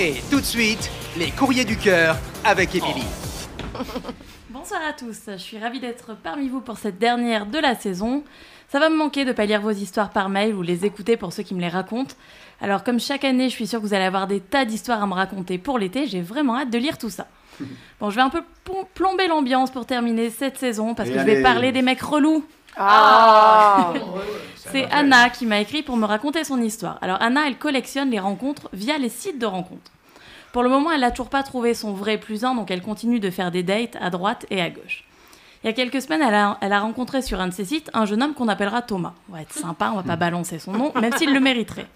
Et tout de suite, les courriers du cœur avec Émilie. Bonsoir à tous, je suis ravie d'être parmi vous pour cette dernière de la saison. Ça va me manquer de pas lire vos histoires par mail ou les écouter pour ceux qui me les racontent. Alors comme chaque année, je suis sûre que vous allez avoir des tas d'histoires à me raconter pour l'été, j'ai vraiment hâte de lire tout ça. Bon, je vais un peu plomber l'ambiance pour terminer cette saison parce que je vais parler des mecs relous. Ah C'est Anna qui m'a écrit pour me raconter son histoire. Alors Anna, elle collectionne les rencontres via les sites de rencontres. Pour le moment, elle n'a toujours pas trouvé son vrai plus un, donc elle continue de faire des dates à droite et à gauche. Il y a quelques semaines, elle a, rencontré sur un de ses sites un jeune homme qu'on appellera Thomas. On va être sympa, on va pas balancer son nom, même s'il le mériterait.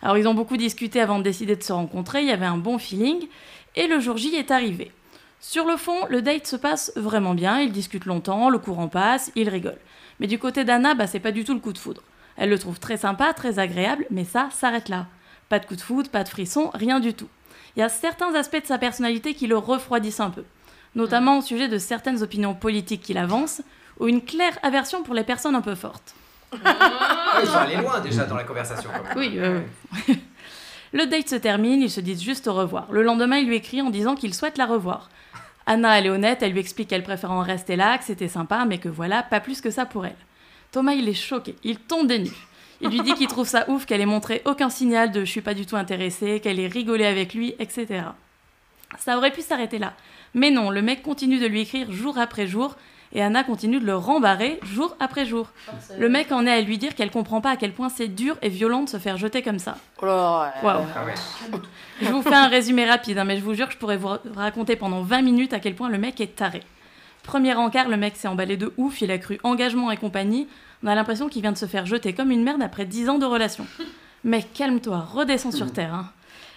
Alors ils ont beaucoup discuté avant de décider de se rencontrer, il y avait un bon feeling, et le jour J est arrivé. Sur le fond, le date se passe vraiment bien, ils discutent longtemps, le courant passe, ils rigolent. Mais du côté d'Anna, bah, c'est pas du tout le coup de foudre. Elle le trouve très sympa, très agréable, mais ça s'arrête là. Pas de coup de foudre, pas de frisson, rien du tout. Il y a certains aspects de sa personnalité qui le refroidissent un peu, notamment au sujet de certaines opinions politiques qu'il avance, ou une claire aversion pour les personnes un peu fortes. Ah, ils sont allés loin déjà dans la conversation. Oui. le date se termine, ils se disent juste au revoir. Le lendemain, il lui écrit en disant qu'il souhaite la revoir. Anna, elle est honnête, elle lui explique qu'elle préfère en rester là, que c'était sympa, mais que voilà, pas plus que ça pour elle. Thomas, il est choqué, il tombe des nues. Il lui dit qu'il trouve ça ouf qu'elle ait montré aucun signal de je suis pas du tout intéressé, qu'elle ait rigolé avec lui, etc. Ça aurait pu s'arrêter là. Mais non, le mec continue de lui écrire jour après jour, et Anna continue de le rembarrer jour après jour. Le mec en est à lui dire qu'elle comprend pas à quel point c'est dur et violent de se faire jeter comme ça. Oh ah je vous fais un résumé rapide, hein, mais je vous jure que je pourrais vous raconter pendant 20 minutes à quel point le mec est taré. Premier encart, le mec s'est emballé de ouf, il a cru engagement et compagnie. On a l'impression qu'il vient de se faire jeter comme une merde après 10 ans de relation. Mec, calme-toi, redescends sur terre. Hein.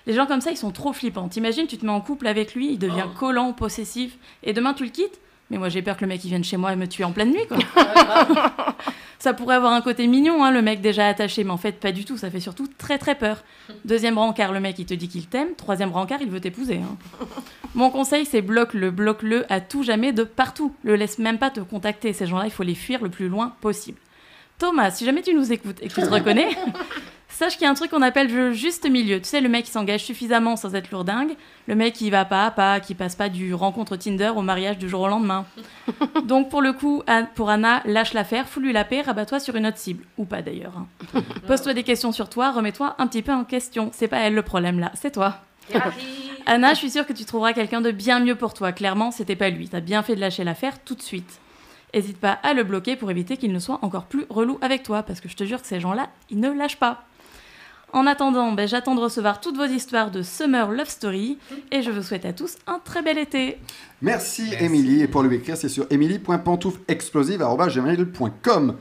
Les gens comme ça, ils sont trop flippants. T'imagines, tu te mets en couple avec lui, il devient oh. collant, possessif, et demain tu le quittes? Mais moi, j'ai peur que le mec il vienne chez moi et me tue en pleine nuit, quoi. ça pourrait avoir un côté mignon, hein, le mec déjà attaché, mais en fait, pas du tout. Ça fait surtout très très peur. Deuxième rencard, le mec il te dit qu'il t'aime. Troisième rencard, il veut t'épouser. Hein. Mon conseil, c'est bloque-le, bloque-le à tout jamais de partout. Le laisse même pas te contacter. Ces gens-là, il faut les fuir le plus loin possible. Thomas, si jamais tu nous écoutes et que tu te reconnais, sache qu'il y a un truc qu'on appelle le juste milieu. Tu sais, le mec qui s'engage suffisamment sans être lourdingue, le mec qui va pas pas, qui passe pas du rencontre Tinder au mariage du jour au lendemain. Donc pour le coup, pour Anna, lâche l'affaire, fous-lui la paix, rabats-toi sur une autre cible. Ou pas d'ailleurs. Hein. Pose-toi des questions sur toi, remets-toi un petit peu en question. C'est pas elle le problème là, c'est toi. Anna, je suis sûre que tu trouveras quelqu'un de bien mieux pour toi. Clairement, c'était pas lui. T'as bien fait de lâcher l'affaire tout de suite. Hésite pas à le bloquer pour éviter qu'il ne soit encore plus relou avec toi, parce que je te jure que ces gens-là, ils ne lâchent pas. En attendant, ben, j'attends de recevoir toutes vos histoires de Summer Love Story et je vous souhaite à tous un très bel été. Merci, Émilie. Et pour lui écrire, c'est sur emily.pantouflexplosive.com.